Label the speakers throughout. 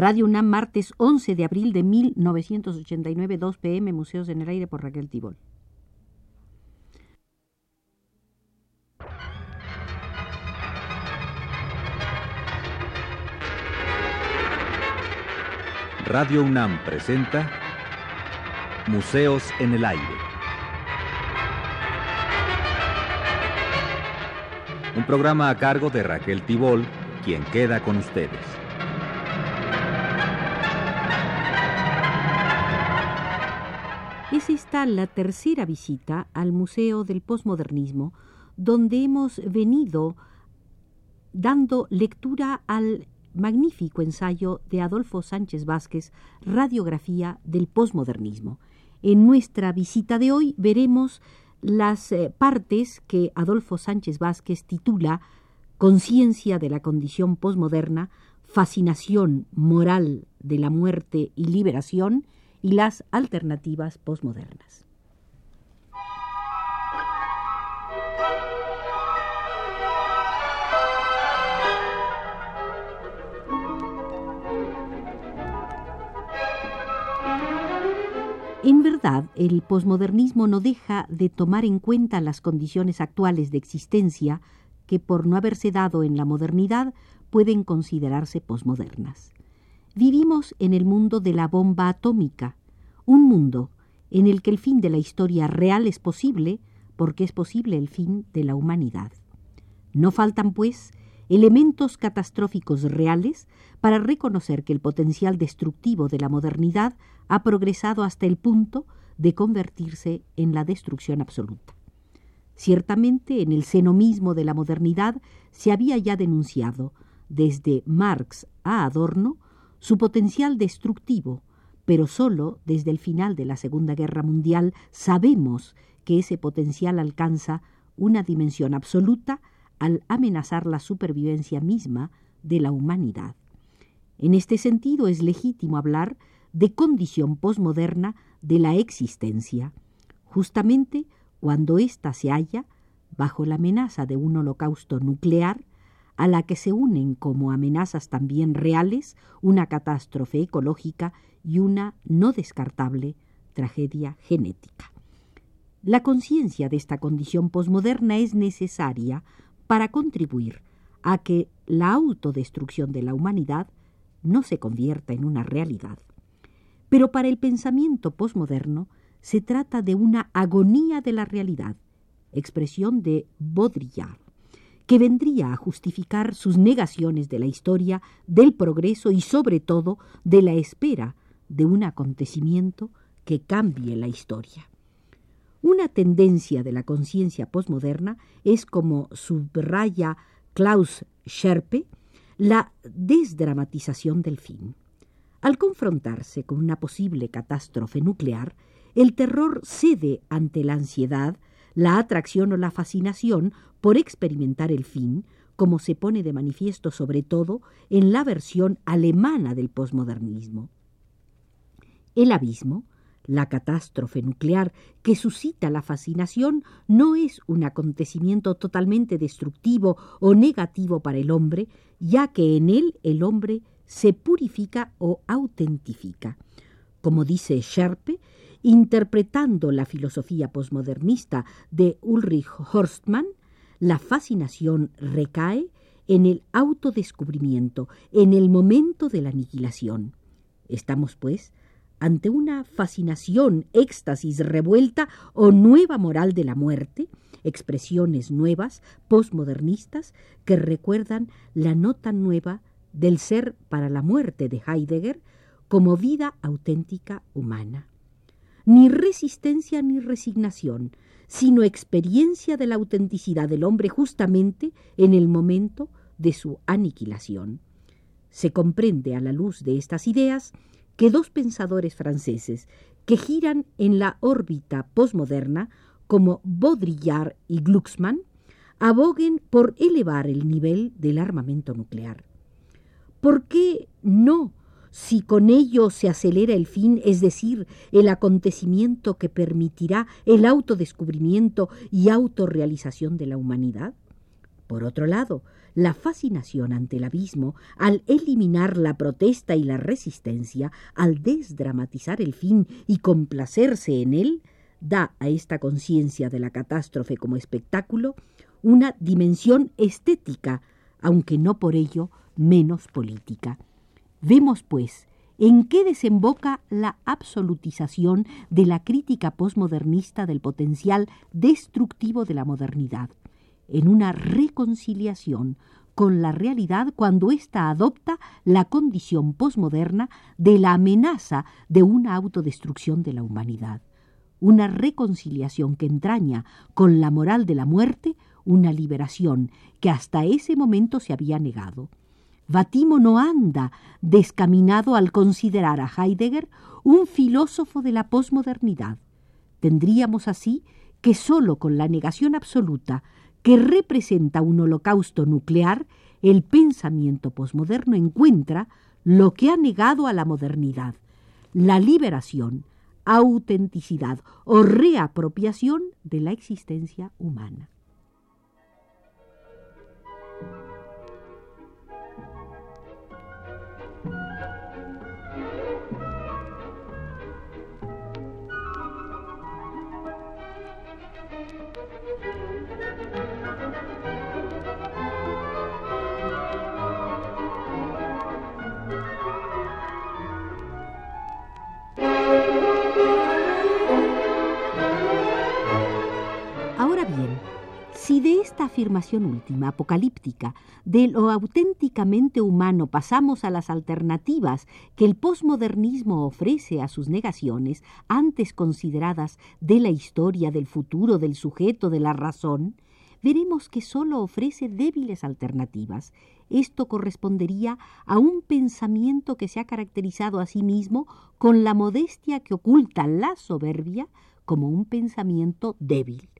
Speaker 1: Radio UNAM, martes 11 de abril de 1989, 2 pm, Museos en el Aire por Raquel Tibol.
Speaker 2: Radio UNAM presenta Museos en el Aire. Un programa a cargo de Raquel Tibol, quien queda con ustedes.
Speaker 1: Esta la tercera visita al Museo del Postmodernismo, donde hemos venido dando lectura al magnífico ensayo de Adolfo Sánchez Vázquez, Radiografía del Postmodernismo. En nuestra visita de hoy veremos las eh, partes que Adolfo Sánchez Vázquez titula Conciencia de la condición postmoderna, fascinación moral de la muerte y liberación, y las alternativas posmodernas. En verdad, el posmodernismo no deja de tomar en cuenta las condiciones actuales de existencia que, por no haberse dado en la modernidad, pueden considerarse posmodernas. Vivimos en el mundo de la bomba atómica, un mundo en el que el fin de la historia real es posible porque es posible el fin de la humanidad. No faltan, pues, elementos catastróficos reales para reconocer que el potencial destructivo de la modernidad ha progresado hasta el punto de convertirse en la destrucción absoluta. Ciertamente, en el seno mismo de la modernidad se había ya denunciado, desde Marx a Adorno, su potencial destructivo, pero solo desde el final de la Segunda Guerra Mundial sabemos que ese potencial alcanza una dimensión absoluta al amenazar la supervivencia misma de la humanidad. En este sentido es legítimo hablar de condición posmoderna de la existencia, justamente cuando ésta se halla bajo la amenaza de un holocausto nuclear a la que se unen como amenazas también reales una catástrofe ecológica y una no descartable tragedia genética. La conciencia de esta condición posmoderna es necesaria para contribuir a que la autodestrucción de la humanidad no se convierta en una realidad. Pero para el pensamiento posmoderno se trata de una agonía de la realidad, expresión de Baudrillard que vendría a justificar sus negaciones de la historia, del progreso y sobre todo de la espera de un acontecimiento que cambie la historia. Una tendencia de la conciencia posmoderna es, como subraya Klaus Scherpe, la desdramatización del fin. Al confrontarse con una posible catástrofe nuclear, el terror cede ante la ansiedad, la atracción o la fascinación por experimentar el fin, como se pone de manifiesto sobre todo en la versión alemana del posmodernismo. El abismo, la catástrofe nuclear que suscita la fascinación, no es un acontecimiento totalmente destructivo o negativo para el hombre, ya que en él el hombre se purifica o autentifica. Como dice Sherpe, interpretando la filosofía posmodernista de Ulrich Horstmann, la fascinación recae en el autodescubrimiento, en el momento de la aniquilación. Estamos, pues, ante una fascinación, éxtasis revuelta o nueva moral de la muerte, expresiones nuevas, posmodernistas, que recuerdan la nota nueva del ser para la muerte de Heidegger como vida auténtica humana ni resistencia ni resignación, sino experiencia de la autenticidad del hombre justamente en el momento de su aniquilación. Se comprende a la luz de estas ideas que dos pensadores franceses que giran en la órbita posmoderna, como Baudrillard y Glucksmann, aboguen por elevar el nivel del armamento nuclear. ¿Por qué no si con ello se acelera el fin, es decir, el acontecimiento que permitirá el autodescubrimiento y autorrealización de la humanidad? Por otro lado, la fascinación ante el abismo, al eliminar la protesta y la resistencia, al desdramatizar el fin y complacerse en él, da a esta conciencia de la catástrofe como espectáculo una dimensión estética, aunque no por ello menos política. Vemos, pues, en qué desemboca la absolutización de la crítica posmodernista del potencial destructivo de la modernidad en una reconciliación con la realidad cuando ésta adopta la condición posmoderna de la amenaza de una autodestrucción de la humanidad. Una reconciliación que entraña con la moral de la muerte una liberación que hasta ese momento se había negado. Vatimo no anda descaminado al considerar a Heidegger un filósofo de la posmodernidad. Tendríamos así que sólo con la negación absoluta que representa un holocausto nuclear, el pensamiento posmoderno encuentra lo que ha negado a la modernidad, la liberación, autenticidad o reapropiación de la existencia humana. Afirmación última, apocalíptica, de lo auténticamente humano pasamos a las alternativas que el posmodernismo ofrece a sus negaciones, antes consideradas de la historia, del futuro, del sujeto, de la razón, veremos que sólo ofrece débiles alternativas. Esto correspondería a un pensamiento que se ha caracterizado a sí mismo con la modestia que oculta la soberbia como un pensamiento débil.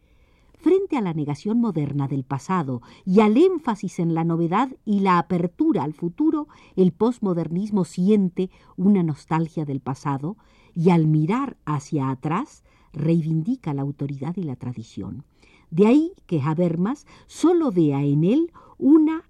Speaker 1: Frente a la negación moderna del pasado y al énfasis en la novedad y la apertura al futuro, el posmodernismo siente una nostalgia del pasado y al mirar hacia atrás reivindica la autoridad y la tradición. De ahí que Habermas solo vea en él una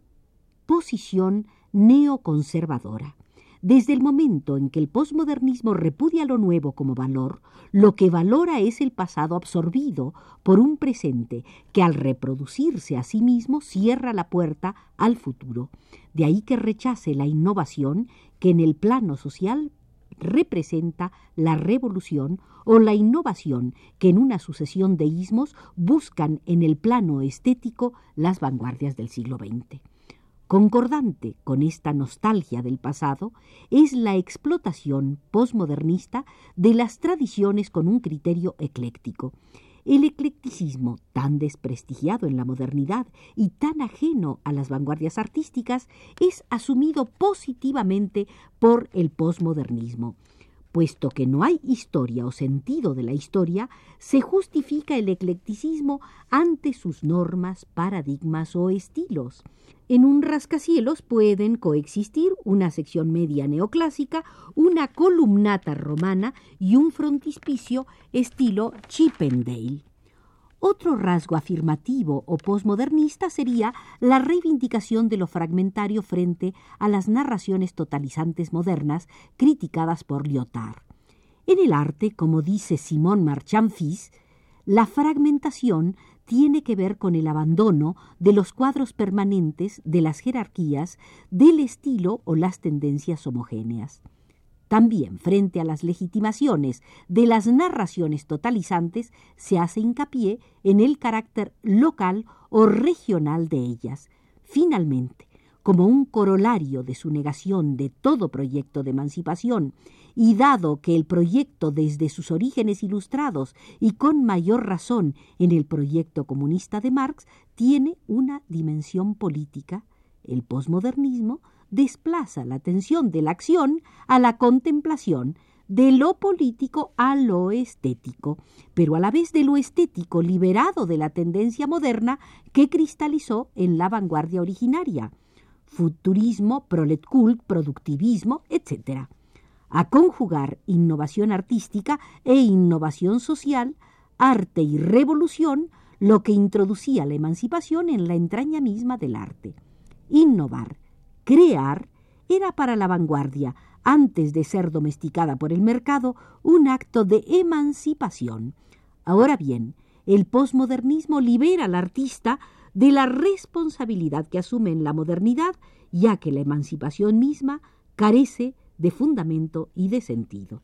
Speaker 1: posición neoconservadora. Desde el momento en que el posmodernismo repudia lo nuevo como valor, lo que valora es el pasado absorbido por un presente que al reproducirse a sí mismo cierra la puerta al futuro. De ahí que rechace la innovación que en el plano social representa la revolución o la innovación que en una sucesión de ismos buscan en el plano estético las vanguardias del siglo XX. Concordante con esta nostalgia del pasado es la explotación posmodernista de las tradiciones con un criterio ecléctico. El eclecticismo, tan desprestigiado en la modernidad y tan ajeno a las vanguardias artísticas, es asumido positivamente por el posmodernismo. Puesto que no hay historia o sentido de la historia, se justifica el eclecticismo ante sus normas, paradigmas o estilos. En un rascacielos pueden coexistir una sección media neoclásica, una columnata romana y un frontispicio estilo Chippendale. Otro rasgo afirmativo o posmodernista sería la reivindicación de lo fragmentario frente a las narraciones totalizantes modernas criticadas por Lyotard. En el arte, como dice Simón Marchand Fils, la fragmentación tiene que ver con el abandono de los cuadros permanentes de las jerarquías, del estilo o las tendencias homogéneas. También frente a las legitimaciones de las narraciones totalizantes se hace hincapié en el carácter local o regional de ellas. Finalmente, como un corolario de su negación de todo proyecto de emancipación, y dado que el proyecto desde sus orígenes ilustrados y con mayor razón en el proyecto comunista de Marx tiene una dimensión política, el posmodernismo desplaza la atención de la acción a la contemplación, de lo político a lo estético, pero a la vez de lo estético liberado de la tendencia moderna que cristalizó en la vanguardia originaria, futurismo, proletkult, productivismo, etc. A conjugar innovación artística e innovación social, arte y revolución, lo que introducía la emancipación en la entraña misma del arte. Innovar, crear, era para la vanguardia, antes de ser domesticada por el mercado, un acto de emancipación. Ahora bien, el posmodernismo libera al artista de la responsabilidad que asume en la modernidad, ya que la emancipación misma carece de fundamento y de sentido.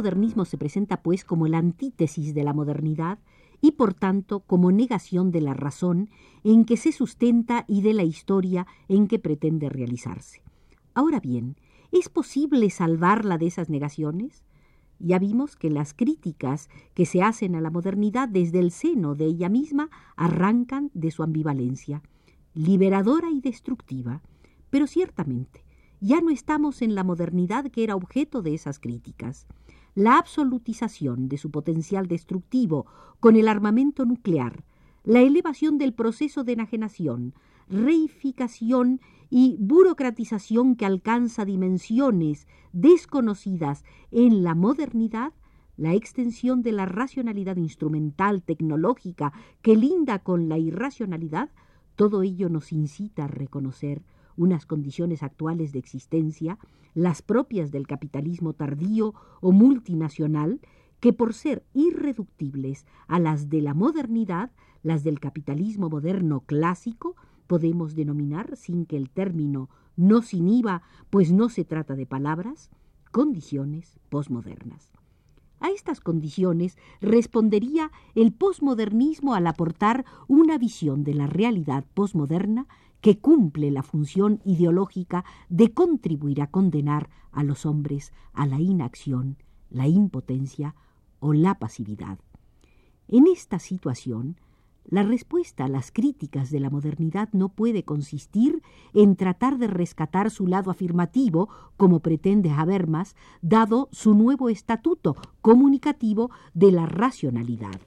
Speaker 1: Posmodernismo se presenta, pues, como la antítesis de la modernidad y, por tanto, como negación de la razón en que se sustenta y de la historia en que pretende realizarse. Ahora bien, ¿es posible salvarla de esas negaciones? Ya vimos que las críticas que se hacen a la modernidad desde el seno de ella misma arrancan de su ambivalencia, liberadora y destructiva, pero ciertamente ya no estamos en la modernidad que era objeto de esas críticas la absolutización de su potencial destructivo con el armamento nuclear, la elevación del proceso de enajenación, reificación y burocratización que alcanza dimensiones desconocidas en la modernidad, la extensión de la racionalidad instrumental tecnológica que linda con la irracionalidad, todo ello nos incita a reconocer unas condiciones actuales de existencia, las propias del capitalismo tardío o multinacional, que por ser irreductibles a las de la modernidad, las del capitalismo moderno clásico, podemos denominar, sin que el término nos inhiba, pues no se trata de palabras, condiciones posmodernas. A estas condiciones respondería el posmodernismo al aportar una visión de la realidad posmoderna que cumple la función ideológica de contribuir a condenar a los hombres a la inacción, la impotencia o la pasividad. En esta situación, la respuesta a las críticas de la modernidad no puede consistir en tratar de rescatar su lado afirmativo, como pretende Habermas, dado su nuevo estatuto comunicativo de la racionalidad.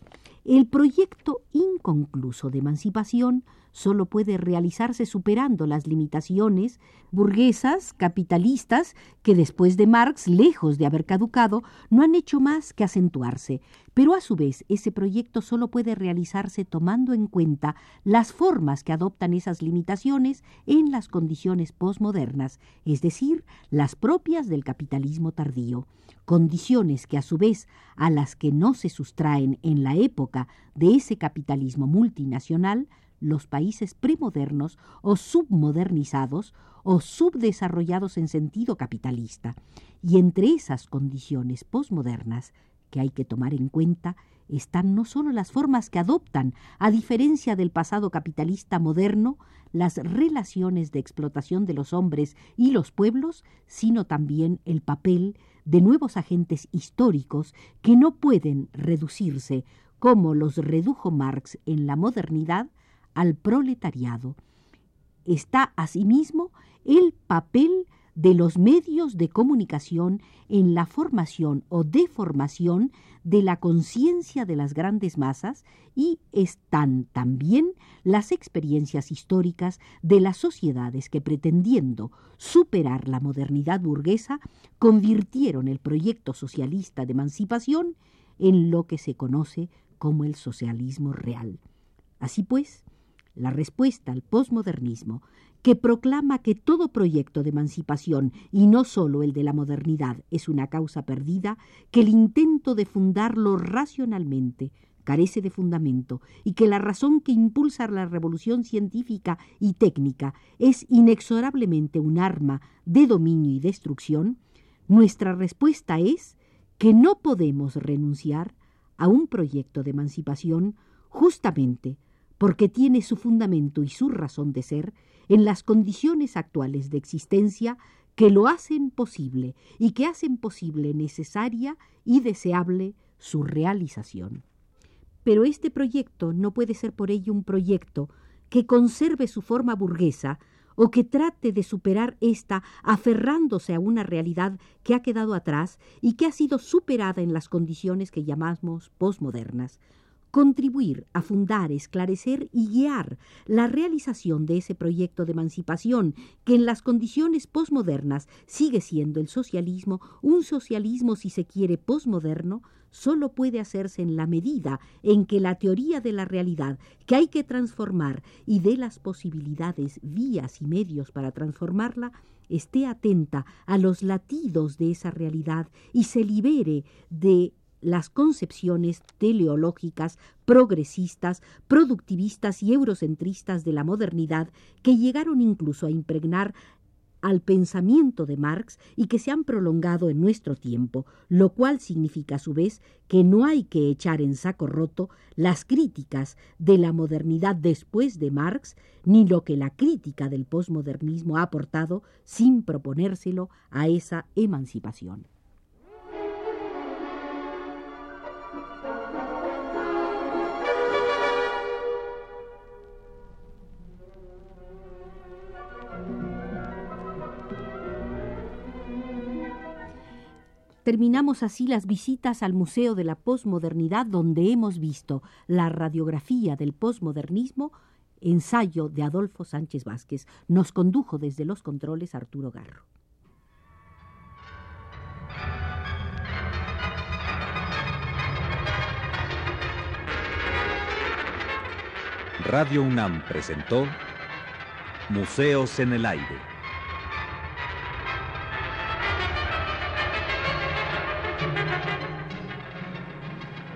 Speaker 1: El proyecto inconcluso de emancipación solo puede realizarse superando las limitaciones burguesas, capitalistas, que después de Marx, lejos de haber caducado, no han hecho más que acentuarse. Pero a su vez, ese proyecto solo puede realizarse tomando en cuenta las formas que adoptan esas limitaciones en las condiciones posmodernas, es decir, las propias del capitalismo tardío condiciones que a su vez a las que no se sustraen en la época de ese capitalismo multinacional los países premodernos o submodernizados o subdesarrollados en sentido capitalista. Y entre esas condiciones posmodernas que hay que tomar en cuenta están no solo las formas que adoptan, a diferencia del pasado capitalista moderno, las relaciones de explotación de los hombres y los pueblos, sino también el papel de nuevos agentes históricos que no pueden reducirse, como los redujo Marx en la modernidad, al proletariado. Está asimismo el papel de los medios de comunicación en la formación o deformación de la conciencia de las grandes masas y están también las experiencias históricas de las sociedades que pretendiendo superar la modernidad burguesa convirtieron el proyecto socialista de emancipación en lo que se conoce como el socialismo real. Así pues, la respuesta al posmodernismo, que proclama que todo proyecto de emancipación, y no sólo el de la modernidad, es una causa perdida, que el intento de fundarlo racionalmente carece de fundamento y que la razón que impulsa la revolución científica y técnica es inexorablemente un arma de dominio y destrucción, nuestra respuesta es que no podemos renunciar a un proyecto de emancipación justamente porque tiene su fundamento y su razón de ser en las condiciones actuales de existencia que lo hacen posible y que hacen posible necesaria y deseable su realización. Pero este proyecto no puede ser por ello un proyecto que conserve su forma burguesa o que trate de superar esta aferrándose a una realidad que ha quedado atrás y que ha sido superada en las condiciones que llamamos posmodernas contribuir a fundar, esclarecer y guiar la realización de ese proyecto de emancipación que en las condiciones posmodernas sigue siendo el socialismo, un socialismo si se quiere posmoderno, solo puede hacerse en la medida en que la teoría de la realidad que hay que transformar y de las posibilidades, vías y medios para transformarla, esté atenta a los latidos de esa realidad y se libere de las concepciones teleológicas, progresistas, productivistas y eurocentristas de la modernidad que llegaron incluso a impregnar al pensamiento de Marx y que se han prolongado en nuestro tiempo, lo cual significa a su vez que no hay que echar en saco roto las críticas de la modernidad después de Marx, ni lo que la crítica del posmodernismo ha aportado sin proponérselo a esa emancipación. Terminamos así las visitas al Museo de la Posmodernidad, donde hemos visto la radiografía del posmodernismo, ensayo de Adolfo Sánchez Vázquez. Nos condujo desde los controles Arturo Garro.
Speaker 2: Radio UNAM presentó Museos en el Aire.